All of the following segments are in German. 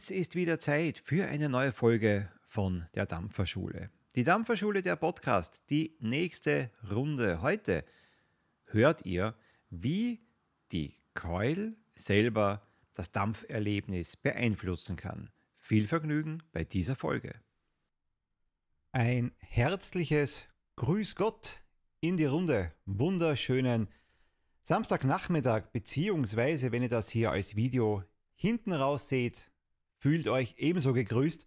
Es ist wieder Zeit für eine neue Folge von der Dampferschule. Die Dampferschule, der Podcast, die nächste Runde. Heute hört ihr, wie die Coil selber das Dampferlebnis beeinflussen kann. Viel Vergnügen bei dieser Folge. Ein herzliches Grüß Gott in die Runde. Wunderschönen Samstagnachmittag, beziehungsweise wenn ihr das hier als Video hinten raus seht, fühlt euch ebenso gegrüßt.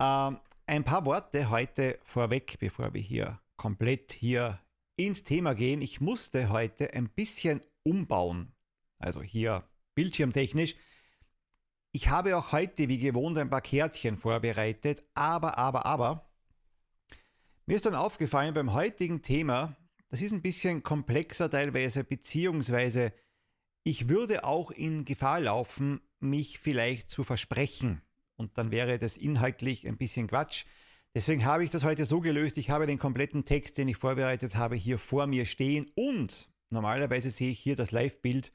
Ähm, ein paar Worte heute vorweg, bevor wir hier komplett hier ins Thema gehen. Ich musste heute ein bisschen umbauen, also hier bildschirmtechnisch. Ich habe auch heute wie gewohnt ein paar Kärtchen vorbereitet, aber, aber, aber, mir ist dann aufgefallen beim heutigen Thema, das ist ein bisschen komplexer teilweise, beziehungsweise ich würde auch in Gefahr laufen, mich vielleicht zu versprechen. Und dann wäre das inhaltlich ein bisschen Quatsch. Deswegen habe ich das heute so gelöst. Ich habe den kompletten Text, den ich vorbereitet habe, hier vor mir stehen. Und normalerweise sehe ich hier das Live-Bild.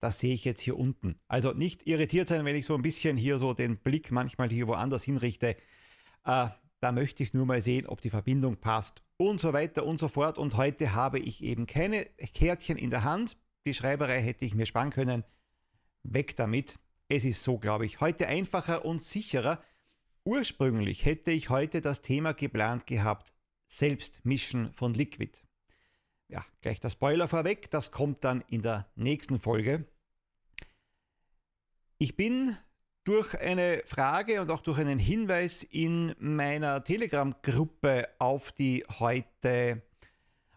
Das sehe ich jetzt hier unten. Also nicht irritiert sein, wenn ich so ein bisschen hier so den Blick manchmal hier woanders hinrichte. Äh, da möchte ich nur mal sehen, ob die Verbindung passt und so weiter und so fort. Und heute habe ich eben keine Kärtchen in der Hand. Die Schreiberei hätte ich mir sparen können. Weg damit. Es ist so, glaube ich, heute einfacher und sicherer. Ursprünglich hätte ich heute das Thema geplant gehabt, Selbstmischen von Liquid. Ja, gleich der Spoiler vorweg, das kommt dann in der nächsten Folge. Ich bin durch eine Frage und auch durch einen Hinweis in meiner Telegram-Gruppe auf die heute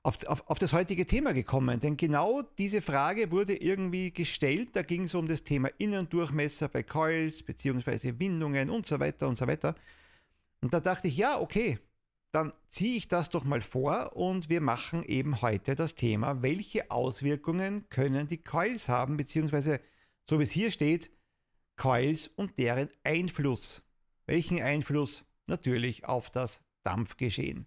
auf, auf, auf das heutige Thema gekommen. Denn genau diese Frage wurde irgendwie gestellt. Da ging es um das Thema Innendurchmesser bei Coils beziehungsweise Windungen und so weiter und so weiter. Und da dachte ich, ja, okay, dann ziehe ich das doch mal vor und wir machen eben heute das Thema, welche Auswirkungen können die Coils haben, beziehungsweise so wie es hier steht, Coils und deren Einfluss. Welchen Einfluss? Natürlich auf das Dampfgeschehen.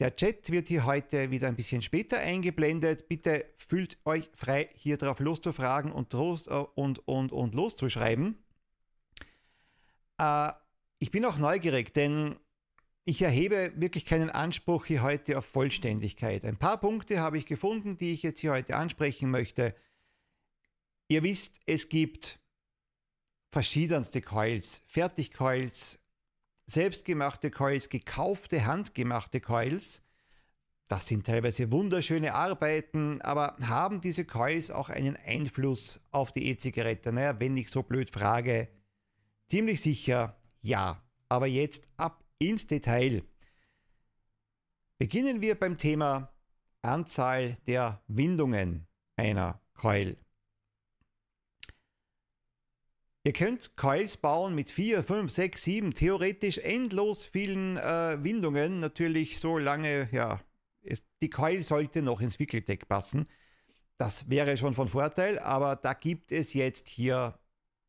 Der Chat wird hier heute wieder ein bisschen später eingeblendet. Bitte fühlt euch frei, hier drauf loszufragen und, und, und, und loszuschreiben. Äh, ich bin auch neugierig, denn ich erhebe wirklich keinen Anspruch hier heute auf Vollständigkeit. Ein paar Punkte habe ich gefunden, die ich jetzt hier heute ansprechen möchte. Ihr wisst, es gibt verschiedenste Coils, Fertigcoils, selbstgemachte Coils, gekaufte, handgemachte Coils. Das sind teilweise wunderschöne Arbeiten, aber haben diese Coils auch einen Einfluss auf die E-Zigarette? Naja, wenn ich so blöd frage, ziemlich sicher ja. Aber jetzt ab ins Detail. Beginnen wir beim Thema Anzahl der Windungen einer Coil. Ihr könnt Coils bauen mit 4, 5, 6, 7, theoretisch endlos vielen äh, Windungen. Natürlich so lange, ja, ist, die Coil sollte noch ins Wickeldeck passen. Das wäre schon von Vorteil, aber da gibt es jetzt hier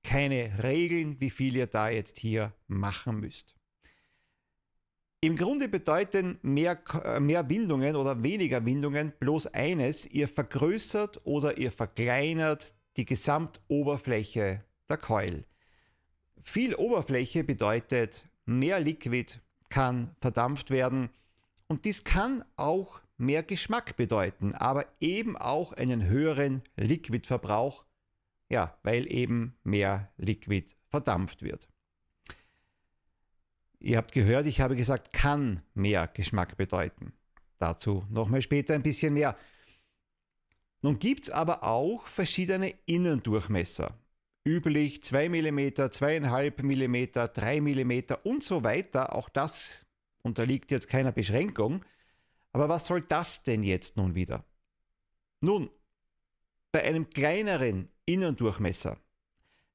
keine Regeln, wie viel ihr da jetzt hier machen müsst. Im Grunde bedeuten mehr, äh, mehr Windungen oder weniger Windungen bloß eines, ihr vergrößert oder ihr verkleinert die Gesamtoberfläche der Coil. Viel Oberfläche bedeutet mehr Liquid kann verdampft werden und dies kann auch mehr Geschmack bedeuten, aber eben auch einen höheren Liquidverbrauch, ja, weil eben mehr Liquid verdampft wird. Ihr habt gehört, ich habe gesagt, kann mehr Geschmack bedeuten. Dazu nochmal später ein bisschen mehr. Nun gibt es aber auch verschiedene Innendurchmesser üblich 2 mm, 2,5 mm, 3 mm und so weiter. Auch das unterliegt jetzt keiner Beschränkung. Aber was soll das denn jetzt nun wieder? Nun, bei einem kleineren Innendurchmesser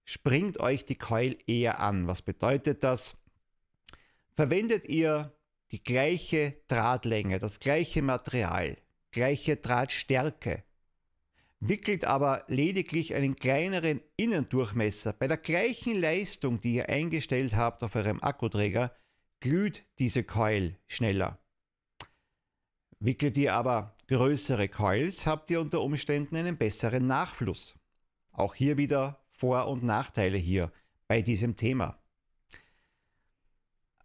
springt euch die Coil eher an. Was bedeutet das? Verwendet ihr die gleiche Drahtlänge, das gleiche Material, gleiche Drahtstärke, wickelt aber lediglich einen kleineren Innendurchmesser. Bei der gleichen Leistung, die ihr eingestellt habt auf eurem Akkuträger, glüht diese Coil schneller. Wickelt ihr aber größere Coils, habt ihr unter Umständen einen besseren Nachfluss. Auch hier wieder Vor- und Nachteile hier bei diesem Thema.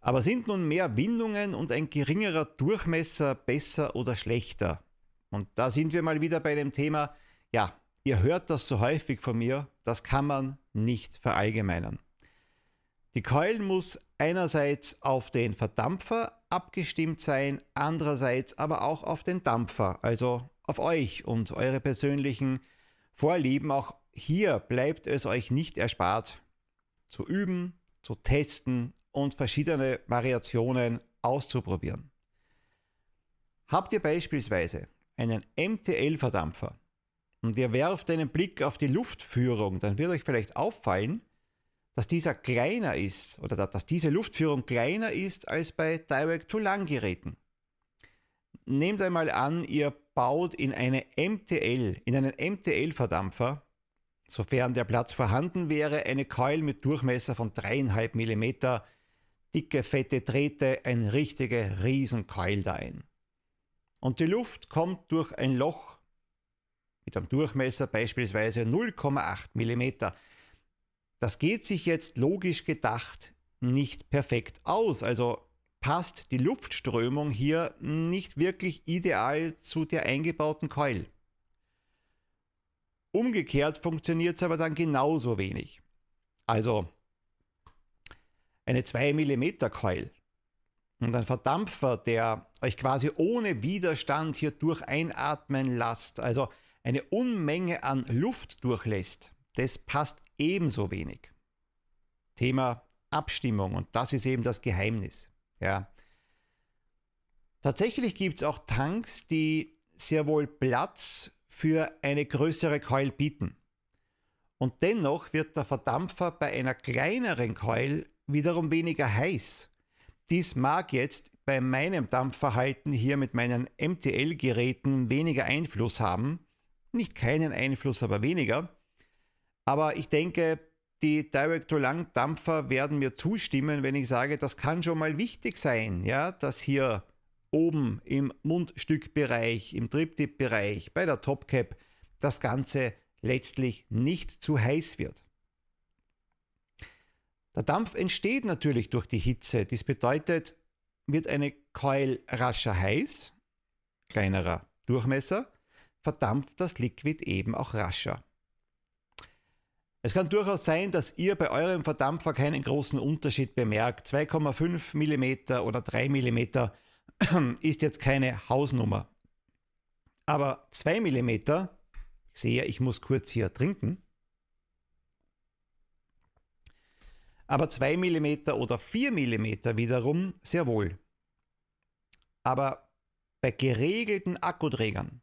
Aber sind nun mehr Windungen und ein geringerer Durchmesser besser oder schlechter? Und da sind wir mal wieder bei dem Thema, ja, ihr hört das so häufig von mir, das kann man nicht verallgemeinern. Die Keul muss einerseits auf den Verdampfer abgestimmt sein, andererseits aber auch auf den Dampfer, also auf euch und eure persönlichen Vorlieben. Auch hier bleibt es euch nicht erspart, zu üben, zu testen und verschiedene Variationen auszuprobieren. Habt ihr beispielsweise einen MTL-Verdampfer und ihr werft einen Blick auf die Luftführung, dann wird euch vielleicht auffallen, dass dieser kleiner ist oder dass diese Luftführung kleiner ist als bei Direct-to-Lang-Geräten. Nehmt einmal an, ihr baut in eine MTL, in einen MTL-Verdampfer, sofern der Platz vorhanden wäre, eine Keul mit Durchmesser von 3,5 mm, dicke, fette Drähte, ein richtige Riesenkeul da ein. Und die Luft kommt durch ein Loch mit einem Durchmesser beispielsweise 0,8 mm. Das geht sich jetzt logisch gedacht nicht perfekt aus. Also passt die Luftströmung hier nicht wirklich ideal zu der eingebauten Keul. Umgekehrt funktioniert es aber dann genauso wenig. Also eine 2 mm Keul und ein Verdampfer, der euch quasi ohne Widerstand hier durch einatmen lasst, also eine Unmenge an Luft durchlässt, das passt ebenso wenig. Thema Abstimmung und das ist eben das Geheimnis. Ja. Tatsächlich gibt es auch Tanks, die sehr wohl Platz für eine größere Keul bieten. Und dennoch wird der Verdampfer bei einer kleineren Keul wiederum weniger heiß. Dies mag jetzt bei meinem Dampfverhalten hier mit meinen MTL-Geräten weniger Einfluss haben. Nicht keinen Einfluss, aber weniger. Aber ich denke, die Direct-to-Lang-Dampfer werden mir zustimmen, wenn ich sage, das kann schon mal wichtig sein, ja, dass hier oben im Mundstückbereich, im Triptip-Bereich, bei der Topcap das Ganze letztlich nicht zu heiß wird. Der Dampf entsteht natürlich durch die Hitze. Dies bedeutet, wird eine Coil rascher heiß, kleinerer Durchmesser, verdampft das Liquid eben auch rascher. Es kann durchaus sein, dass ihr bei eurem Verdampfer keinen großen Unterschied bemerkt. 2,5 mm oder 3 mm ist jetzt keine Hausnummer. Aber 2 mm, ich sehe, ich muss kurz hier trinken, aber 2 mm oder 4 mm wiederum sehr wohl. Aber bei geregelten Akkuträgern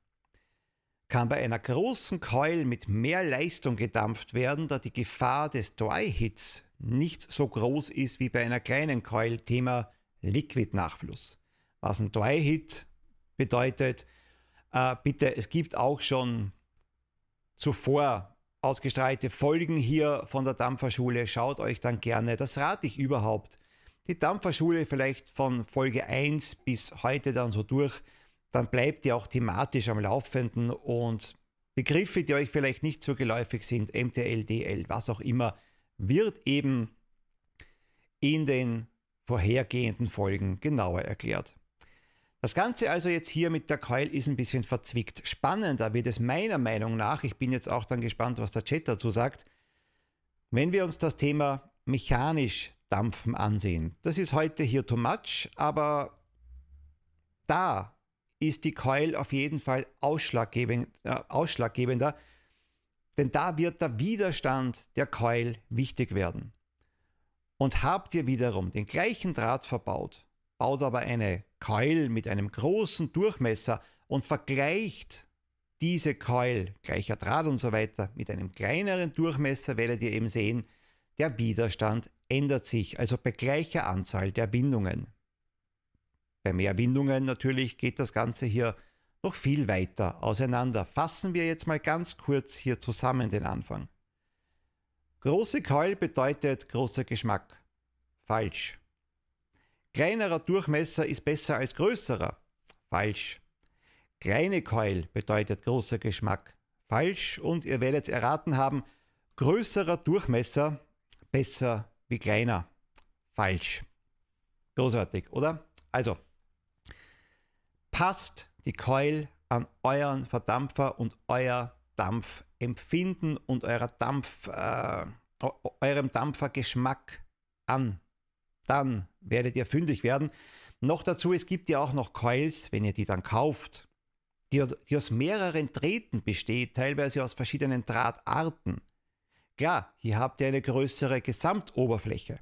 kann bei einer großen Keul mit mehr Leistung gedampft werden, da die Gefahr des Dry-Hits nicht so groß ist wie bei einer kleinen Keul, Thema Liquid-Nachfluss. Was ein Dry-Hit bedeutet, äh, bitte, es gibt auch schon zuvor ausgestrahlte Folgen hier von der Dampferschule. Schaut euch dann gerne, das rate ich überhaupt. Die Dampferschule vielleicht von Folge 1 bis heute dann so durch dann bleibt ihr auch thematisch am Laufenden und Begriffe, die euch vielleicht nicht so geläufig sind, MTL, DL, was auch immer, wird eben in den vorhergehenden Folgen genauer erklärt. Das Ganze also jetzt hier mit der Coil ist ein bisschen verzwickt. Spannender wird es meiner Meinung nach, ich bin jetzt auch dann gespannt, was der Chat dazu sagt, wenn wir uns das Thema mechanisch dampfen ansehen. Das ist heute hier too much, aber da ist die Coil auf jeden Fall ausschlaggebend, äh, ausschlaggebender, denn da wird der Widerstand der Coil wichtig werden. Und habt ihr wiederum den gleichen Draht verbaut, baut aber eine Coil mit einem großen Durchmesser und vergleicht diese Coil, gleicher Draht und so weiter, mit einem kleineren Durchmesser, werdet ihr eben sehen, der Widerstand ändert sich, also bei gleicher Anzahl der Bindungen. Bei mehr Windungen natürlich geht das Ganze hier noch viel weiter auseinander. Fassen wir jetzt mal ganz kurz hier zusammen den Anfang. Große Keul bedeutet großer Geschmack. Falsch. Kleinerer Durchmesser ist besser als größerer. Falsch. Kleine Keul bedeutet großer Geschmack. Falsch. Und ihr werdet erraten haben, größerer Durchmesser besser wie kleiner. Falsch. Großartig, oder? Also, passt die Keul an euren Verdampfer und euer Dampfempfinden und eurer Dampf, äh, eurem Dampfergeschmack an. Dann werdet ihr fündig werden. Noch dazu, es gibt ja auch noch Coils, wenn ihr die dann kauft, die, die aus mehreren Drähten besteht, teilweise aus verschiedenen Drahtarten. Klar, hier habt ihr eine größere Gesamtoberfläche.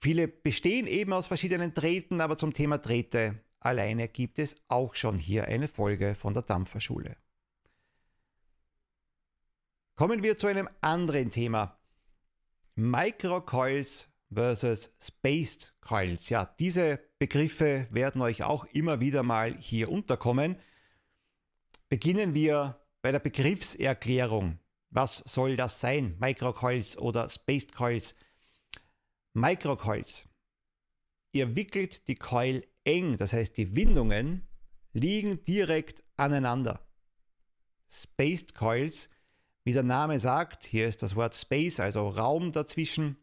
Viele bestehen eben aus verschiedenen Drähten, aber zum Thema Drähte alleine gibt es auch schon hier eine Folge von der Dampferschule. Kommen wir zu einem anderen Thema. Microcoils versus Spaced Coils. Ja, diese Begriffe werden euch auch immer wieder mal hier unterkommen. Beginnen wir bei der Begriffserklärung. Was soll das sein? Microcoils oder Spaced Coils? Microcoils. Ihr wickelt die Coil eng, das heißt die Windungen liegen direkt aneinander. Spaced Coils, wie der Name sagt, hier ist das Wort Space, also Raum dazwischen.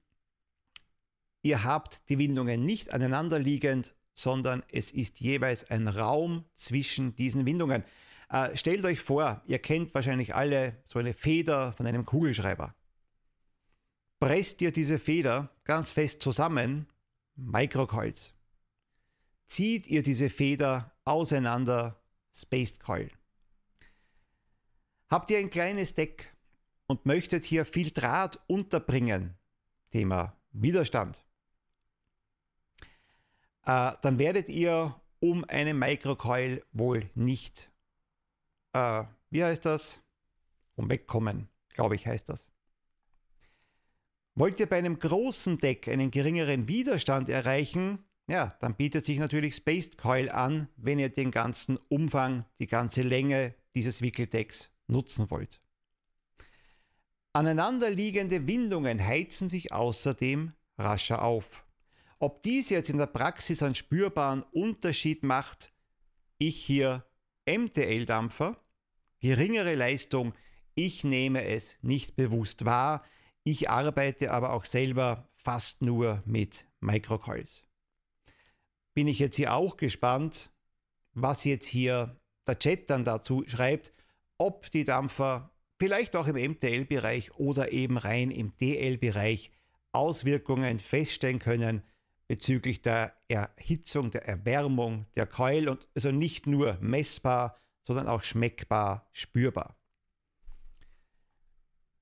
Ihr habt die Windungen nicht aneinander liegend, sondern es ist jeweils ein Raum zwischen diesen Windungen. Äh, stellt euch vor, ihr kennt wahrscheinlich alle so eine Feder von einem Kugelschreiber presst ihr diese Feder ganz fest zusammen, Microcoils. Zieht ihr diese Feder auseinander, Spaced Coil. Habt ihr ein kleines Deck und möchtet hier viel Draht unterbringen, Thema Widerstand, äh, dann werdet ihr um eine Microcoil wohl nicht, äh, wie heißt das, umwegkommen, glaube ich heißt das. Wollt ihr bei einem großen Deck einen geringeren Widerstand erreichen, ja, dann bietet sich natürlich Spaced Coil an, wenn ihr den ganzen Umfang, die ganze Länge dieses Wickeldecks nutzen wollt. Aneinanderliegende Windungen heizen sich außerdem rascher auf. Ob dies jetzt in der Praxis einen spürbaren Unterschied macht, ich hier MTL-Dampfer, geringere Leistung, ich nehme es nicht bewusst wahr, ich arbeite aber auch selber fast nur mit Microcoils. Bin ich jetzt hier auch gespannt, was jetzt hier der Chat dann dazu schreibt, ob die Dampfer vielleicht auch im MTL-Bereich oder eben rein im DL-Bereich Auswirkungen feststellen können bezüglich der Erhitzung, der Erwärmung der Keul und also nicht nur messbar, sondern auch schmeckbar, spürbar.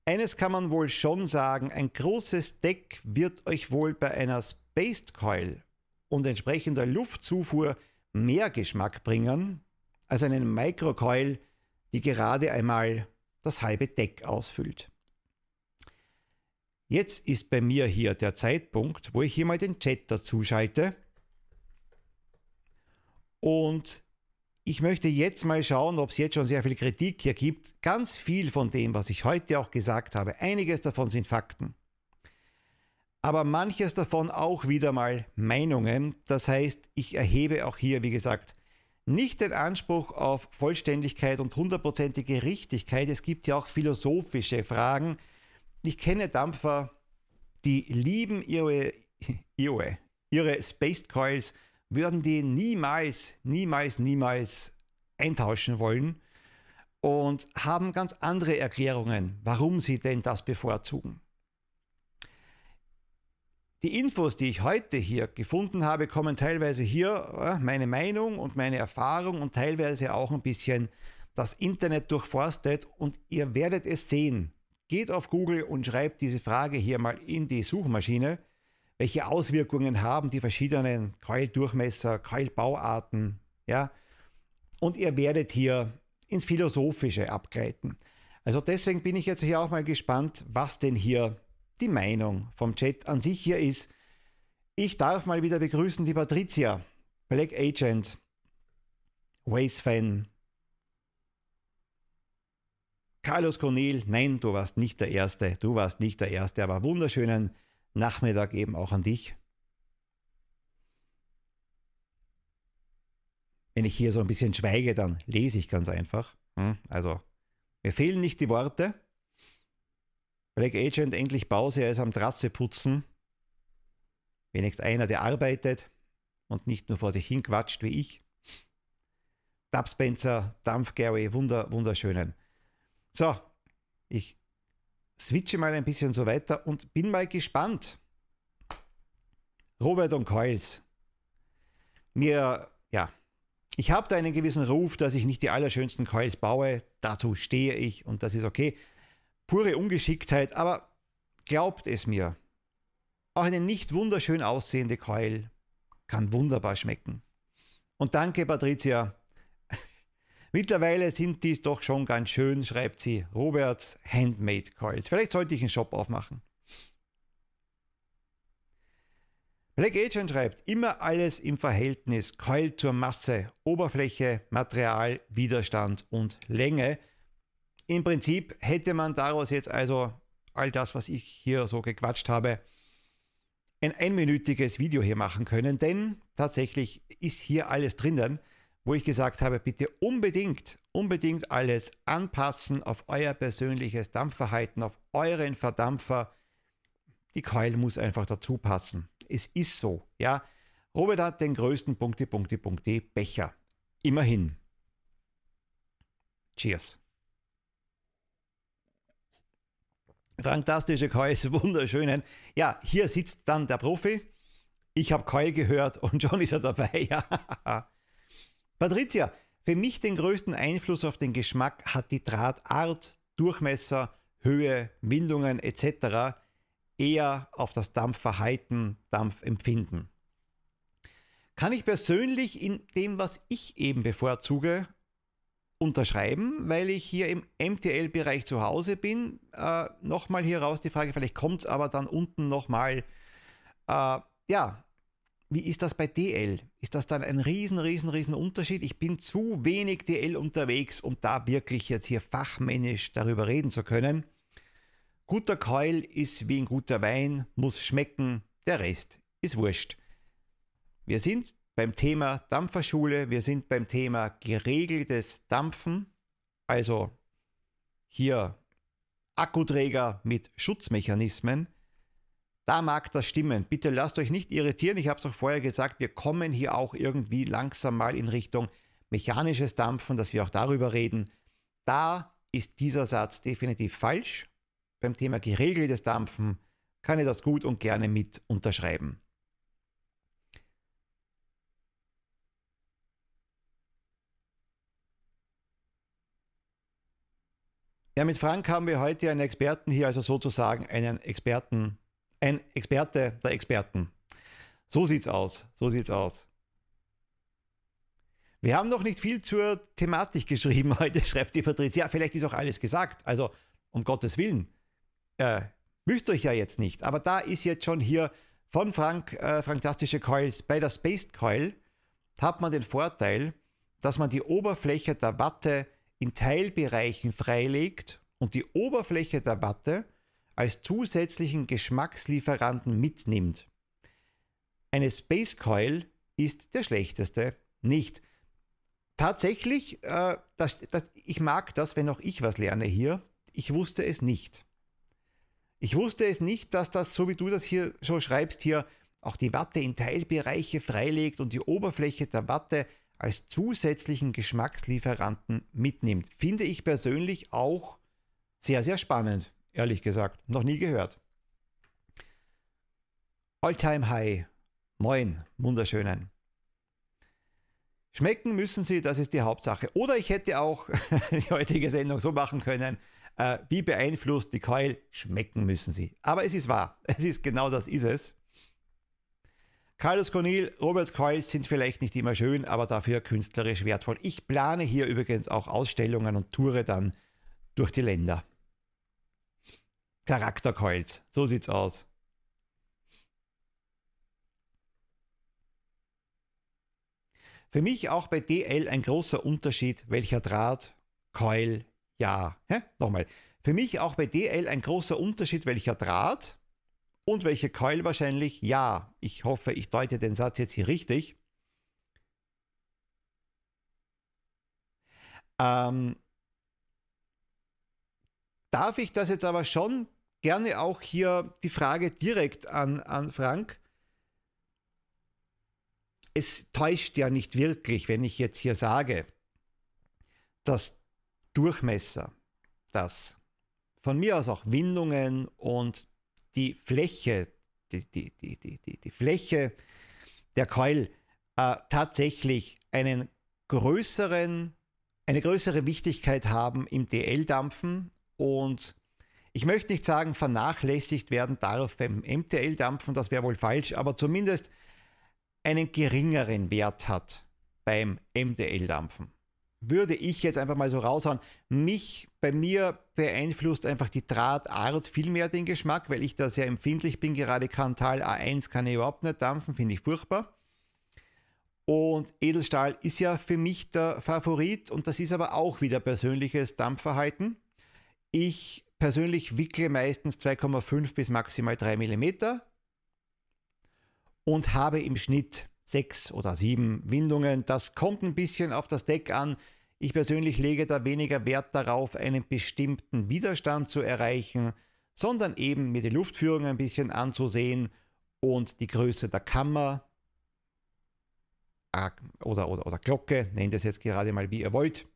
Eines kann man wohl schon sagen, ein großes Deck wird euch wohl bei einer Spaced Coil und entsprechender Luftzufuhr mehr Geschmack bringen als einen Microcoil, die gerade einmal das halbe Deck ausfüllt. Jetzt ist bei mir hier der Zeitpunkt, wo ich hier mal den Chat dazu schalte. Und ich möchte jetzt mal schauen, ob es jetzt schon sehr viel Kritik hier gibt. Ganz viel von dem, was ich heute auch gesagt habe, einiges davon sind Fakten. Aber manches davon auch wieder mal Meinungen. Das heißt, ich erhebe auch hier, wie gesagt, nicht den Anspruch auf Vollständigkeit und hundertprozentige Richtigkeit. Es gibt ja auch philosophische Fragen. Ich kenne Dampfer, die lieben ihre, ihre, ihre Spaced Coils würden die niemals, niemals, niemals eintauschen wollen und haben ganz andere Erklärungen, warum sie denn das bevorzugen. Die Infos, die ich heute hier gefunden habe, kommen teilweise hier meine Meinung und meine Erfahrung und teilweise auch ein bisschen das Internet durchforstet und ihr werdet es sehen. Geht auf Google und schreibt diese Frage hier mal in die Suchmaschine welche Auswirkungen haben die verschiedenen Keildurchmesser, Keilbauarten, ja. Und ihr werdet hier ins Philosophische abgleiten. Also deswegen bin ich jetzt hier auch mal gespannt, was denn hier die Meinung vom Chat an sich hier ist. Ich darf mal wieder begrüßen die Patricia, Black Agent, Waze Fan, Carlos Cornel, nein, du warst nicht der Erste, du warst nicht der Erste, aber wunderschönen Nachmittag eben auch an dich. Wenn ich hier so ein bisschen schweige, dann lese ich ganz einfach. Hm? Also, mir fehlen nicht die Worte. Black Agent endlich Pause, er ist am Trasse putzen. Wenigstens einer, der arbeitet und nicht nur vor sich hin quatscht wie ich. Dub Spencer, Dampf Gary, wunder, wunderschönen. So, ich switche mal ein bisschen so weiter und bin mal gespannt. Robert und Coils. Mir, ja, ich habe da einen gewissen Ruf, dass ich nicht die allerschönsten Coils baue. Dazu stehe ich und das ist okay. Pure Ungeschicktheit, aber glaubt es mir, auch eine nicht wunderschön aussehende Coil kann wunderbar schmecken. Und danke, Patricia. Mittlerweile sind die doch schon ganz schön, schreibt sie. Roberts Handmade Coils. Vielleicht sollte ich einen Shop aufmachen. Black Agent schreibt, immer alles im Verhältnis Coil zur Masse, Oberfläche, Material, Widerstand und Länge. Im Prinzip hätte man daraus jetzt also all das, was ich hier so gequatscht habe, ein einminütiges Video hier machen können, denn tatsächlich ist hier alles drinnen, wo ich gesagt habe, bitte unbedingt, unbedingt alles anpassen auf euer persönliches Dampfverhalten, auf euren Verdampfer. Die Keul muss einfach dazu passen. Es ist so, ja. Robert hat den größten Punkte, Punkte, Punkte Becher. Immerhin. Cheers. Fantastische Keule, wunderschönen. Ja, hier sitzt dann der Profi. Ich habe Keul gehört und schon ist er dabei. Ja. Patricia, für mich den größten Einfluss auf den Geschmack hat die Drahtart, Durchmesser, Höhe, Windungen etc. eher auf das Dampfverhalten, Dampfempfinden. Kann ich persönlich in dem, was ich eben bevorzuge, unterschreiben, weil ich hier im MTL-Bereich zu Hause bin. Äh, nochmal hier raus die Frage, vielleicht kommt es aber dann unten nochmal. Äh, ja, wie ist das bei DL? Ist das dann ein riesen, riesen, riesen Unterschied? Ich bin zu wenig DL unterwegs, um da wirklich jetzt hier fachmännisch darüber reden zu können. Guter Keul ist wie ein guter Wein, muss schmecken, der Rest ist wurscht. Wir sind beim Thema Dampferschule. Wir sind beim Thema geregeltes Dampfen, also hier Akkuträger mit Schutzmechanismen. Da mag das stimmen. Bitte lasst euch nicht irritieren. Ich habe es auch vorher gesagt, wir kommen hier auch irgendwie langsam mal in Richtung mechanisches Dampfen, dass wir auch darüber reden. Da ist dieser Satz definitiv falsch. Beim Thema geregeltes Dampfen kann ich das gut und gerne mit unterschreiben. Ja, mit Frank haben wir heute einen Experten hier, also sozusagen einen Experten, ein Experte der Experten. So sieht's aus, so sieht's aus. Wir haben noch nicht viel zur Thematik geschrieben heute, schreibt die Patricia. Ja, vielleicht ist auch alles gesagt. Also, um Gottes Willen. Äh, müsst euch ja jetzt nicht. Aber da ist jetzt schon hier von Frank, äh, Fantastische Coils, bei der Spaced Coil hat man den Vorteil, dass man die Oberfläche der Watte in Teilbereichen freilegt und die Oberfläche der Watte als zusätzlichen Geschmackslieferanten mitnimmt. Eine Space Coil ist der schlechteste nicht. Tatsächlich, äh, das, das, ich mag das, wenn auch ich was lerne hier. Ich wusste es nicht. Ich wusste es nicht, dass das, so wie du das hier so schreibst, hier auch die Watte in Teilbereiche freilegt und die Oberfläche der Watte als zusätzlichen Geschmackslieferanten mitnimmt. Finde ich persönlich auch sehr, sehr spannend, ehrlich gesagt. Noch nie gehört. Alltime High. Moin, wunderschönen. Schmecken müssen sie, das ist die Hauptsache. Oder ich hätte auch die heutige Sendung so machen können, äh, wie beeinflusst die Keul, schmecken müssen sie. Aber es ist wahr, es ist genau das ist es. Carlos Cornel, Roberts Coils sind vielleicht nicht immer schön, aber dafür künstlerisch wertvoll. Ich plane hier übrigens auch Ausstellungen und toure dann durch die Länder. Charaktercoils, so sieht's aus. Für mich auch bei DL ein großer Unterschied, welcher Draht, Coil, ja. Hä? Nochmal. Für mich auch bei DL ein großer Unterschied, welcher Draht, und welche Coil wahrscheinlich? Ja. Ich hoffe, ich deute den Satz jetzt hier richtig. Ähm, darf ich das jetzt aber schon gerne auch hier die Frage direkt an, an Frank. Es täuscht ja nicht wirklich, wenn ich jetzt hier sage, dass Durchmesser, dass von mir aus auch Windungen und die Fläche, die, die, die, die, die, die Fläche der Keul äh, tatsächlich einen größeren, eine größere Wichtigkeit haben im DL-Dampfen und ich möchte nicht sagen, vernachlässigt werden darf beim MTL-Dampfen, das wäre wohl falsch, aber zumindest einen geringeren Wert hat beim MTL-Dampfen. Würde ich jetzt einfach mal so raushauen, mich, bei mir beeinflusst einfach die Drahtart viel mehr den Geschmack, weil ich da sehr empfindlich bin. Gerade Kantal A1 kann ich überhaupt nicht dampfen, finde ich furchtbar. Und Edelstahl ist ja für mich der Favorit und das ist aber auch wieder persönliches Dampfverhalten. Ich persönlich wickle meistens 2,5 bis maximal 3 mm und habe im Schnitt 6 oder 7 Windungen. Das kommt ein bisschen auf das Deck an. Ich persönlich lege da weniger Wert darauf, einen bestimmten Widerstand zu erreichen, sondern eben mir die Luftführung ein bisschen anzusehen und die Größe der Kammer, oder, oder, oder Glocke, nennt es jetzt gerade mal wie ihr wollt.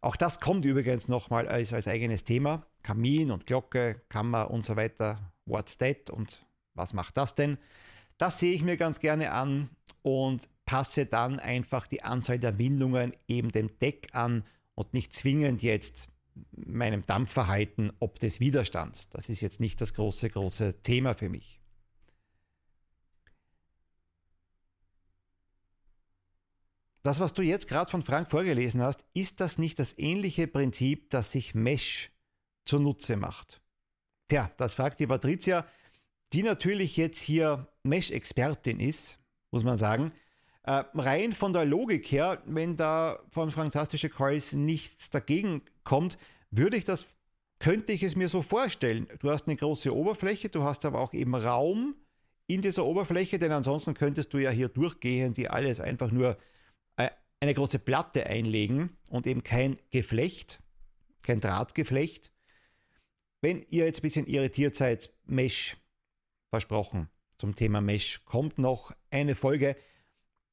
Auch das kommt übrigens nochmal als, als eigenes Thema. Kamin und Glocke, Kammer und so weiter. What's that und was macht das denn? Das sehe ich mir ganz gerne an und passe dann einfach die Anzahl der Windungen eben dem Deck an und nicht zwingend jetzt meinem Dampfverhalten ob des Widerstands. Das ist jetzt nicht das große, große Thema für mich. Das, was du jetzt gerade von Frank vorgelesen hast, ist das nicht das ähnliche Prinzip, das sich Mesh zunutze macht? Tja, das fragt die Patricia, die natürlich jetzt hier Mesh-Expertin ist, muss man sagen. Äh, rein von der Logik her, wenn da von Fantastische Calls nichts dagegen kommt, würde ich das, könnte ich es mir so vorstellen. Du hast eine große Oberfläche, du hast aber auch eben Raum in dieser Oberfläche, denn ansonsten könntest du ja hier durchgehen, die alles einfach nur eine große Platte einlegen und eben kein Geflecht, kein Drahtgeflecht. Wenn ihr jetzt ein bisschen irritiert seid, Mesh, versprochen, zum Thema Mesh kommt noch eine Folge.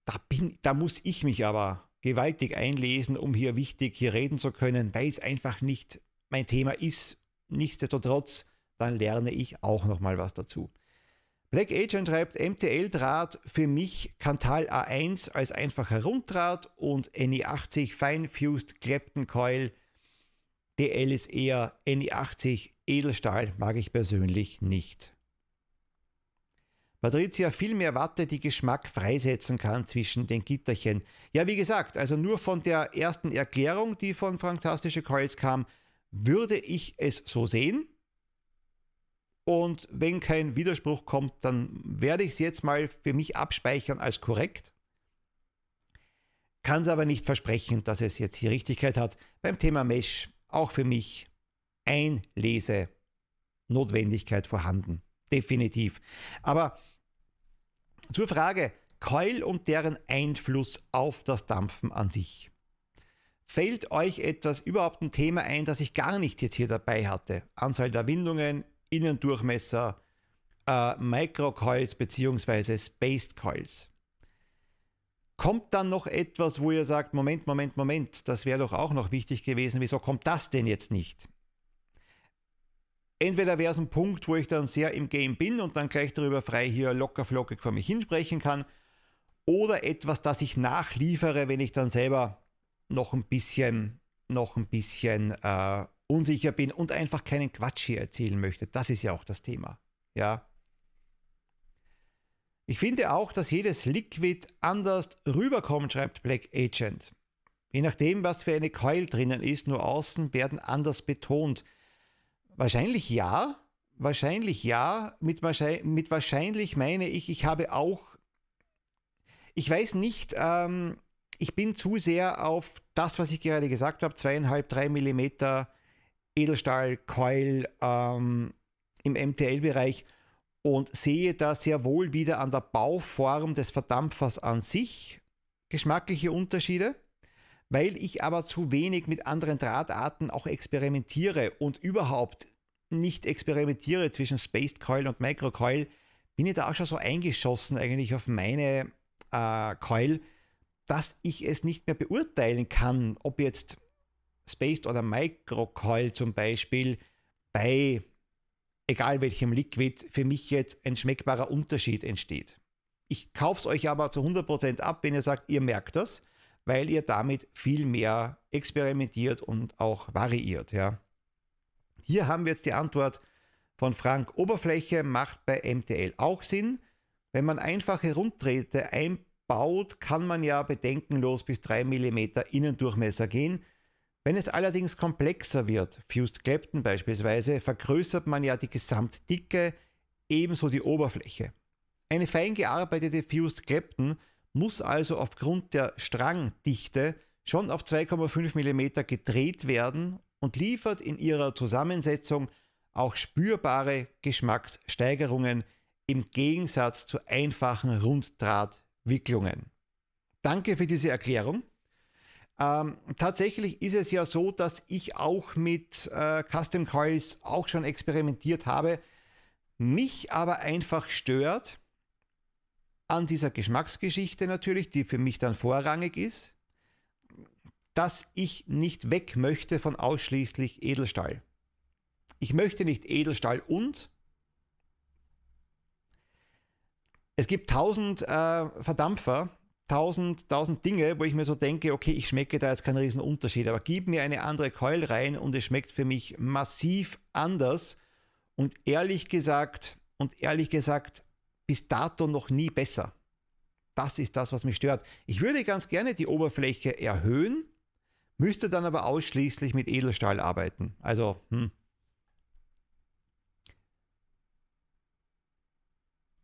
Da, bin, da muss ich mich aber gewaltig einlesen, um hier wichtig hier reden zu können, weil es einfach nicht mein Thema ist. Nichtsdestotrotz, dann lerne ich auch noch mal was dazu. Black Agent schreibt, MTL-Draht für mich Cantal A1 als einfacher Runddraht und NE80 Fine Fused Clapton Coil. DL ist eher NE80 Edelstahl, mag ich persönlich nicht. Patricia viel mehr Watte, die Geschmack freisetzen kann zwischen den Gitterchen. Ja, wie gesagt, also nur von der ersten Erklärung, die von Fantastische Coils kam, würde ich es so sehen. Und wenn kein Widerspruch kommt, dann werde ich es jetzt mal für mich abspeichern als korrekt. Kann es aber nicht versprechen, dass es jetzt hier Richtigkeit hat. Beim Thema Mesh auch für mich Einlese Notwendigkeit vorhanden. Definitiv. Aber zur Frage Keul und deren Einfluss auf das Dampfen an sich. Fällt euch etwas überhaupt ein Thema ein, das ich gar nicht jetzt hier dabei hatte? Anzahl der Windungen, Innendurchmesser, äh, Microcoils bzw. Spaced Coils. Kommt dann noch etwas, wo ihr sagt, Moment, Moment, Moment, das wäre doch auch noch wichtig gewesen, wieso kommt das denn jetzt nicht? Entweder wäre es ein Punkt, wo ich dann sehr im Game bin und dann gleich darüber frei hier locker flockig vor mich hinsprechen kann, oder etwas, das ich nachliefere, wenn ich dann selber noch ein bisschen, noch ein bisschen äh, unsicher bin und einfach keinen Quatsch hier erzählen möchte. Das ist ja auch das Thema. Ja. Ich finde auch, dass jedes Liquid anders rüberkommt, schreibt Black Agent. Je nachdem, was für eine Coil drinnen ist, nur außen werden anders betont. Wahrscheinlich ja, wahrscheinlich ja. Mit, mit wahrscheinlich meine ich, ich habe auch, ich weiß nicht, ähm, ich bin zu sehr auf das, was ich gerade gesagt habe, zweieinhalb, drei Millimeter Edelstahl-Coil ähm, im MTL-Bereich und sehe da sehr wohl wieder an der Bauform des Verdampfers an sich geschmackliche Unterschiede, weil ich aber zu wenig mit anderen Drahtarten auch experimentiere und überhaupt nicht experimentiere zwischen Spaced Coil und Microcoil, bin ich da auch schon so eingeschossen eigentlich auf meine äh, Coil, dass ich es nicht mehr beurteilen kann, ob jetzt Spaced oder Microcoil zum Beispiel bei egal welchem Liquid für mich jetzt ein schmeckbarer Unterschied entsteht. Ich kaufe es euch aber zu 100% ab, wenn ihr sagt, ihr merkt das, weil ihr damit viel mehr experimentiert und auch variiert. Ja. Hier haben wir jetzt die Antwort von Frank. Oberfläche macht bei MTL auch Sinn. Wenn man einfache Runddrähte einbaut, kann man ja bedenkenlos bis 3 mm Innendurchmesser gehen. Wenn es allerdings komplexer wird, Fused Clapton beispielsweise, vergrößert man ja die Gesamtdicke, ebenso die Oberfläche. Eine fein gearbeitete Fused Clapton muss also aufgrund der Strangdichte schon auf 2,5 mm gedreht werden und liefert in ihrer Zusammensetzung auch spürbare Geschmackssteigerungen im Gegensatz zu einfachen Runddrahtwicklungen. Danke für diese Erklärung. Ähm, tatsächlich ist es ja so, dass ich auch mit äh, Custom Coils auch schon experimentiert habe, mich aber einfach stört an dieser Geschmacksgeschichte natürlich, die für mich dann vorrangig ist, dass ich nicht weg möchte von ausschließlich Edelstahl. Ich möchte nicht Edelstahl und es gibt tausend äh, Verdampfer, tausend, tausend Dinge, wo ich mir so denke, okay, ich schmecke da jetzt keinen riesen Unterschied, aber gib mir eine andere Keul rein und es schmeckt für mich massiv anders und ehrlich gesagt, und ehrlich gesagt, bis dato noch nie besser. Das ist das, was mich stört. Ich würde ganz gerne die Oberfläche erhöhen, müsste dann aber ausschließlich mit Edelstahl arbeiten. Also, hm.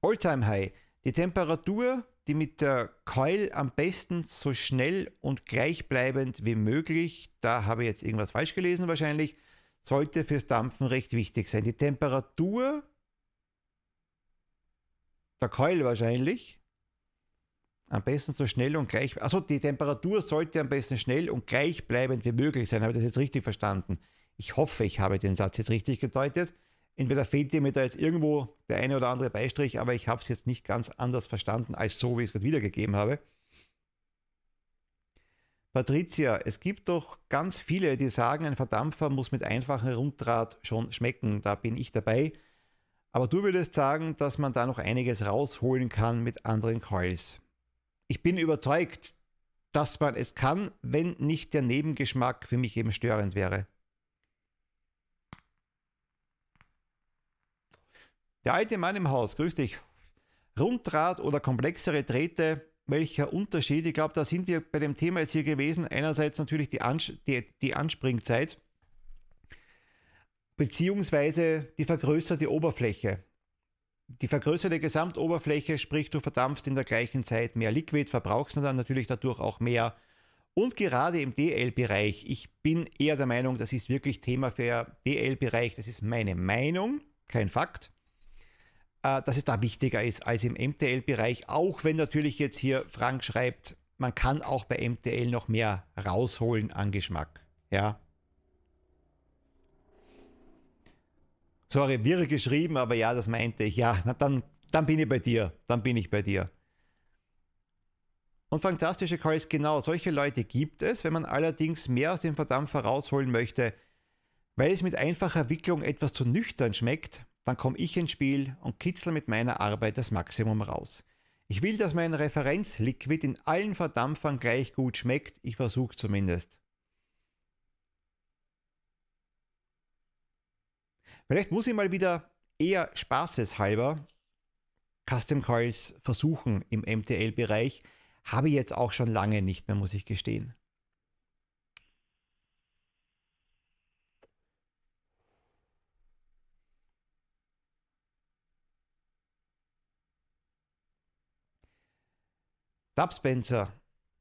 Alltime High. Die Temperatur die mit der Coil am besten so schnell und gleichbleibend wie möglich, da habe ich jetzt irgendwas falsch gelesen wahrscheinlich, sollte fürs Dampfen recht wichtig sein. Die Temperatur der Coil wahrscheinlich, am besten so schnell und gleich, also die Temperatur sollte am besten schnell und gleichbleibend wie möglich sein. Habe ich das jetzt richtig verstanden? Ich hoffe, ich habe den Satz jetzt richtig gedeutet. Entweder fehlt mir da jetzt irgendwo der eine oder andere Beistrich, aber ich habe es jetzt nicht ganz anders verstanden, als so, wie ich es gerade wiedergegeben habe. Patricia, es gibt doch ganz viele, die sagen, ein Verdampfer muss mit einfachem Runddraht schon schmecken. Da bin ich dabei. Aber du würdest sagen, dass man da noch einiges rausholen kann mit anderen Coils. Ich bin überzeugt, dass man es kann, wenn nicht der Nebengeschmack für mich eben störend wäre. Der alte Mann im Haus, grüß dich. Runddraht oder komplexere Drähte, welcher Unterschied? Ich glaube, da sind wir bei dem Thema jetzt hier gewesen. Einerseits natürlich die, Ans die, die Anspringzeit, beziehungsweise die vergrößerte Oberfläche. Die vergrößerte Gesamtoberfläche, sprich du verdampfst in der gleichen Zeit mehr Liquid, verbrauchst dann natürlich dadurch auch mehr. Und gerade im DL-Bereich, ich bin eher der Meinung, das ist wirklich Thema für DL-Bereich, das ist meine Meinung, kein Fakt. Äh, dass es da wichtiger ist als im MTL-Bereich, auch wenn natürlich jetzt hier Frank schreibt, man kann auch bei MTL noch mehr rausholen an Geschmack. Ja. Sorry, wirre geschrieben, aber ja, das meinte ich. Ja, na, dann, dann bin ich bei dir. Dann bin ich bei dir. Und fantastische Calls, genau, solche Leute gibt es. Wenn man allerdings mehr aus dem Verdampfer rausholen möchte, weil es mit einfacher Wicklung etwas zu nüchtern schmeckt, dann komme ich ins Spiel und kitzel mit meiner Arbeit das Maximum raus. Ich will, dass mein Referenzliquid in allen Verdampfern gleich gut schmeckt, ich versuche zumindest. Vielleicht muss ich mal wieder eher spaßeshalber Custom Coils versuchen im MTL-Bereich. Habe ich jetzt auch schon lange nicht mehr, muss ich gestehen. Dub Spencer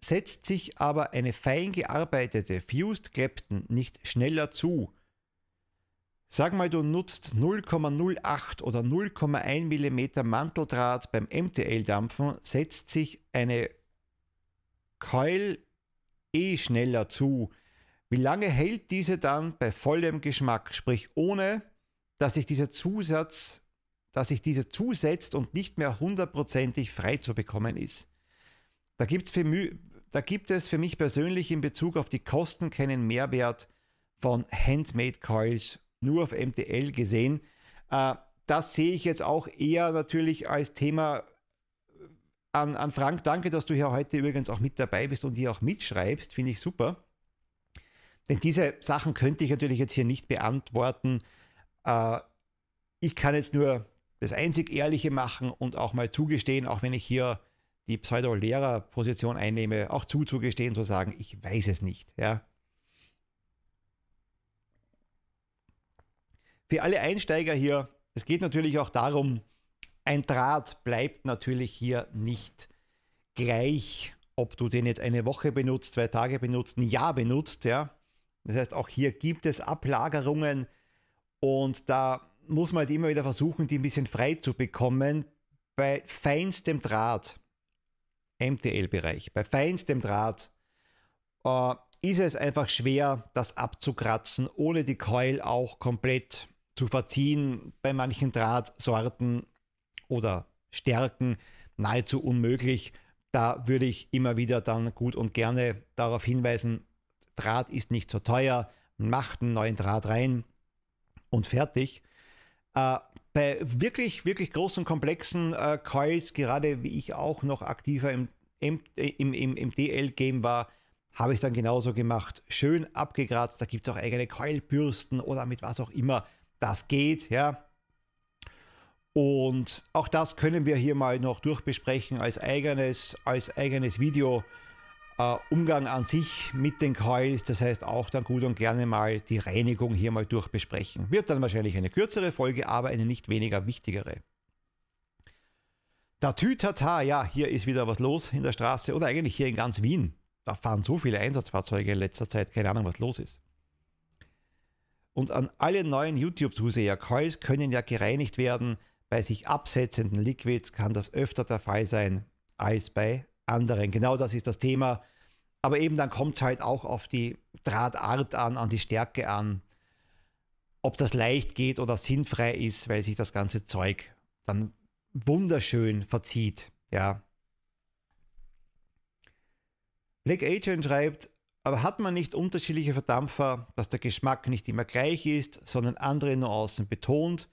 setzt sich aber eine fein gearbeitete Fused Clapton nicht schneller zu. Sag mal, du nutzt 0,08 oder 0,1 mm Manteldraht beim MTL-Dampfen, setzt sich eine Coil eh schneller zu. Wie lange hält diese dann bei vollem Geschmack, sprich ohne dass sich dieser Zusatz, dass sich diese zusetzt und nicht mehr hundertprozentig frei zu bekommen ist. Da, gibt's für, da gibt es für mich persönlich in Bezug auf die Kosten keinen Mehrwert von Handmade Coils, nur auf MTL gesehen. Äh, das sehe ich jetzt auch eher natürlich als Thema an, an Frank. Danke, dass du hier heute übrigens auch mit dabei bist und hier auch mitschreibst. Finde ich super. Denn diese Sachen könnte ich natürlich jetzt hier nicht beantworten. Äh, ich kann jetzt nur das einzig Ehrliche machen und auch mal zugestehen, auch wenn ich hier die Pseudo-Lehrer-Position einnehme, auch zuzugestehen, zu sagen, ich weiß es nicht. Ja. Für alle Einsteiger hier, es geht natürlich auch darum, ein Draht bleibt natürlich hier nicht gleich, ob du den jetzt eine Woche benutzt, zwei Tage benutzt, ein Jahr benutzt, ja. Das heißt, auch hier gibt es Ablagerungen und da muss man halt immer wieder versuchen, die ein bisschen frei zu bekommen. Bei feinstem Draht, MTL-Bereich, bei feinstem Draht äh, ist es einfach schwer, das abzukratzen, ohne die Coil auch komplett zu verziehen. Bei manchen Drahtsorten oder Stärken nahezu unmöglich. Da würde ich immer wieder dann gut und gerne darauf hinweisen, Draht ist nicht so teuer, macht einen neuen Draht rein und fertig. Äh, bei wirklich, wirklich großen, komplexen äh, Coils, gerade wie ich auch noch aktiver im, im, im, im DL-Game war, habe ich dann genauso gemacht. Schön abgekratzt, da gibt es auch eigene Coilbürsten oder mit was auch immer das geht, ja. Und auch das können wir hier mal noch durchbesprechen als eigenes, als eigenes Video. Äh, Umgang an sich mit den Coils, das heißt auch dann gut und gerne mal die Reinigung hier mal durchbesprechen. Wird dann wahrscheinlich eine kürzere Folge, aber eine nicht weniger wichtigere. Tatütata, ja, hier ist wieder was los in der Straße oder eigentlich hier in ganz Wien. Da fahren so viele Einsatzfahrzeuge in letzter Zeit, keine Ahnung, was los ist. Und an alle neuen YouTube-Zuseher, Coils können ja gereinigt werden. Bei sich absetzenden Liquids kann das öfter der Fall sein als bei anderen. Genau das ist das Thema. Aber eben dann kommt es halt auch auf die Drahtart an, an die Stärke an. Ob das leicht geht oder sinnfrei ist, weil sich das ganze Zeug dann wunderschön verzieht. Ja. Black Agent schreibt, aber hat man nicht unterschiedliche Verdampfer, dass der Geschmack nicht immer gleich ist, sondern andere Nuancen betont?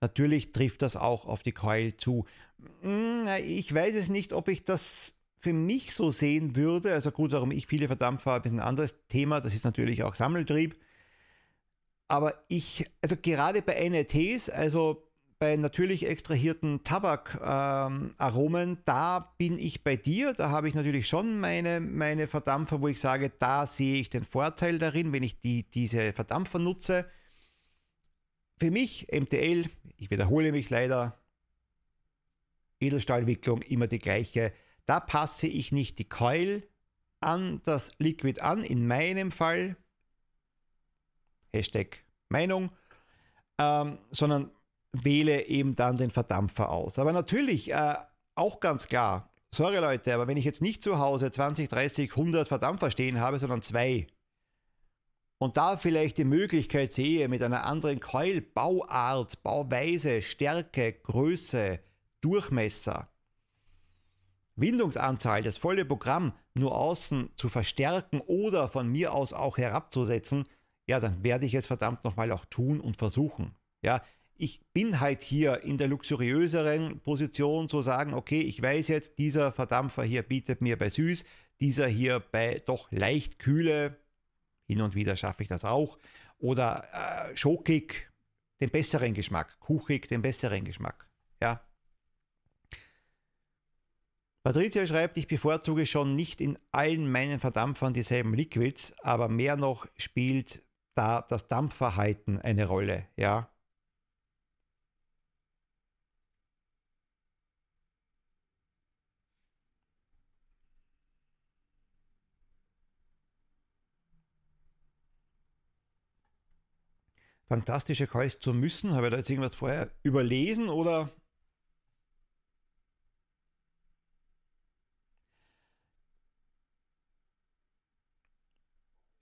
Natürlich trifft das auch auf die Coil zu. Hm, ich weiß es nicht, ob ich das für mich so sehen würde. Also gut, warum ich viele Verdampfer habe, ist ein anderes Thema. Das ist natürlich auch Sammeltrieb. Aber ich, also gerade bei NETs, also bei natürlich extrahierten Tabakaromen, ähm, da bin ich bei dir. Da habe ich natürlich schon meine, meine Verdampfer, wo ich sage, da sehe ich den Vorteil darin, wenn ich die, diese Verdampfer nutze. Für mich, MTL, ich wiederhole mich leider, Edelstahlwicklung immer die gleiche. Da passe ich nicht die Coil an das Liquid an, in meinem Fall, Hashtag Meinung, ähm, sondern wähle eben dann den Verdampfer aus. Aber natürlich, äh, auch ganz klar, sorry Leute, aber wenn ich jetzt nicht zu Hause 20, 30, 100 Verdampfer stehen habe, sondern zwei, und da vielleicht die Möglichkeit sehe, mit einer anderen Coil, Bauart, Bauweise, Stärke, Größe, Durchmesser, Windungsanzahl, das volle Programm nur außen zu verstärken oder von mir aus auch herabzusetzen, ja, dann werde ich es verdammt nochmal auch tun und versuchen. Ja, ich bin halt hier in der luxuriöseren Position zu sagen, okay, ich weiß jetzt, dieser Verdampfer hier bietet mir bei süß, dieser hier bei doch leicht kühle, hin und wieder schaffe ich das auch, oder äh, schokig, den besseren Geschmack, kuchig, den besseren Geschmack. Ja. Patricia schreibt, ich bevorzuge schon nicht in allen meinen Verdampfern dieselben Liquids, aber mehr noch spielt da das Dampfverhalten eine Rolle. Ja. Fantastische Calls zu müssen? Habe ich da jetzt irgendwas vorher überlesen oder?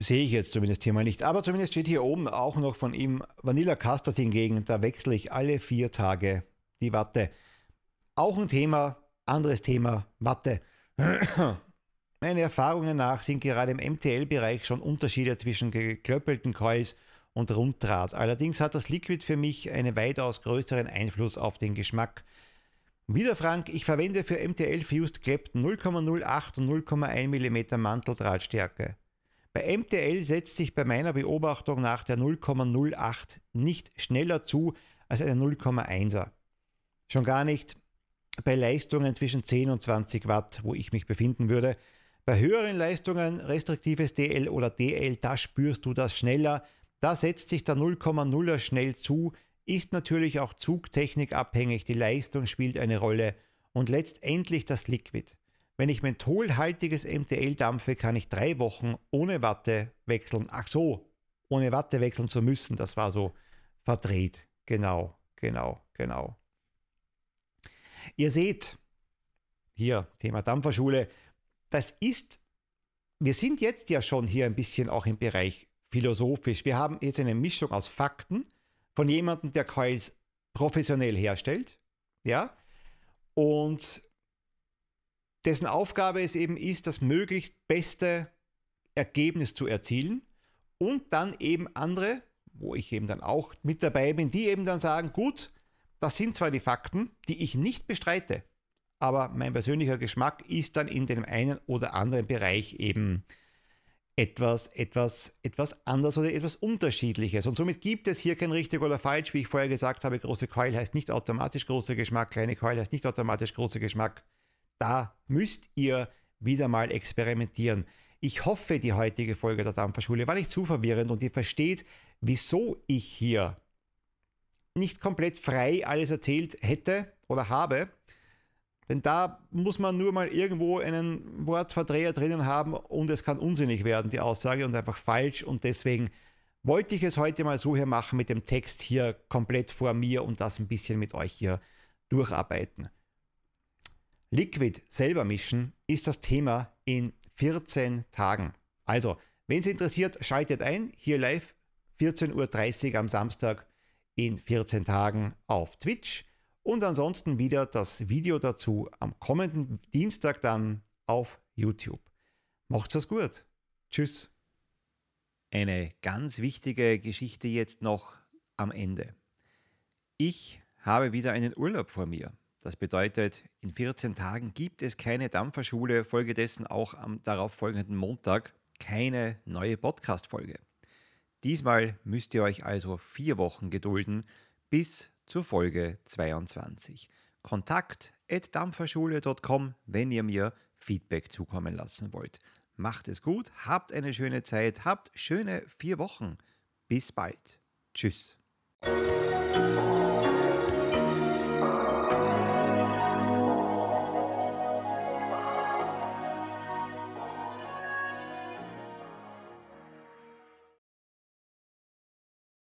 sehe ich jetzt zumindest hier mal nicht. Aber zumindest steht hier oben auch noch von ihm Vanilla Custard hingegen. Da wechsle ich alle vier Tage die Watte. Auch ein Thema, anderes Thema, Watte. Meine Erfahrungen nach sind gerade im MTL-Bereich schon Unterschiede zwischen geklöppelten Coils Runddraht. Allerdings hat das Liquid für mich einen weitaus größeren Einfluss auf den Geschmack. Wieder Frank, ich verwende für MTL Fused Clapton 0,08 und 0,1 mm Manteldrahtstärke. Bei MTL setzt sich bei meiner Beobachtung nach der 0,08 nicht schneller zu als eine 0,1er. Schon gar nicht bei Leistungen zwischen 10 und 20 Watt, wo ich mich befinden würde. Bei höheren Leistungen, restriktives DL oder DL, da spürst du das schneller. Da setzt sich der 0,0er schnell zu, ist natürlich auch Zugtechnik abhängig, die Leistung spielt eine Rolle und letztendlich das Liquid. Wenn ich mentholhaltiges MTL dampfe, kann ich drei Wochen ohne Watte wechseln. Ach so, ohne Watte wechseln zu müssen, das war so verdreht. Genau, genau, genau. Ihr seht, hier Thema Dampferschule, das ist, wir sind jetzt ja schon hier ein bisschen auch im Bereich philosophisch. Wir haben jetzt eine Mischung aus Fakten von jemandem, der Coils professionell herstellt, ja, und dessen Aufgabe es eben ist, das möglichst beste Ergebnis zu erzielen und dann eben andere, wo ich eben dann auch mit dabei bin, die eben dann sagen, gut, das sind zwar die Fakten, die ich nicht bestreite, aber mein persönlicher Geschmack ist dann in dem einen oder anderen Bereich eben etwas, etwas, etwas anders oder etwas Unterschiedliches. Und somit gibt es hier kein richtig oder falsch. Wie ich vorher gesagt habe, große Keul heißt nicht automatisch großer Geschmack, kleine Keul heißt nicht automatisch großer Geschmack. Da müsst ihr wieder mal experimentieren. Ich hoffe, die heutige Folge der Dampferschule war nicht zu verwirrend und ihr versteht, wieso ich hier nicht komplett frei alles erzählt hätte oder habe. Denn da muss man nur mal irgendwo einen Wortverdreher drinnen haben und es kann unsinnig werden, die Aussage, und einfach falsch. Und deswegen wollte ich es heute mal so hier machen mit dem Text hier komplett vor mir und das ein bisschen mit euch hier durcharbeiten. Liquid selber mischen ist das Thema in 14 Tagen. Also, wenn es interessiert, schaltet ein, hier live 14.30 Uhr am Samstag in 14 Tagen auf Twitch und ansonsten wieder das Video dazu am kommenden Dienstag dann auf YouTube. Macht's es gut. Tschüss. Eine ganz wichtige Geschichte jetzt noch am Ende. Ich habe wieder einen Urlaub vor mir. Das bedeutet, in 14 Tagen gibt es keine Dampferschule, folgedessen auch am darauf folgenden Montag keine neue Podcast-Folge. Diesmal müsst ihr euch also vier Wochen gedulden bis zur Folge 22. Kontakt at dampferschule.com, wenn ihr mir Feedback zukommen lassen wollt. Macht es gut, habt eine schöne Zeit, habt schöne vier Wochen. Bis bald. Tschüss.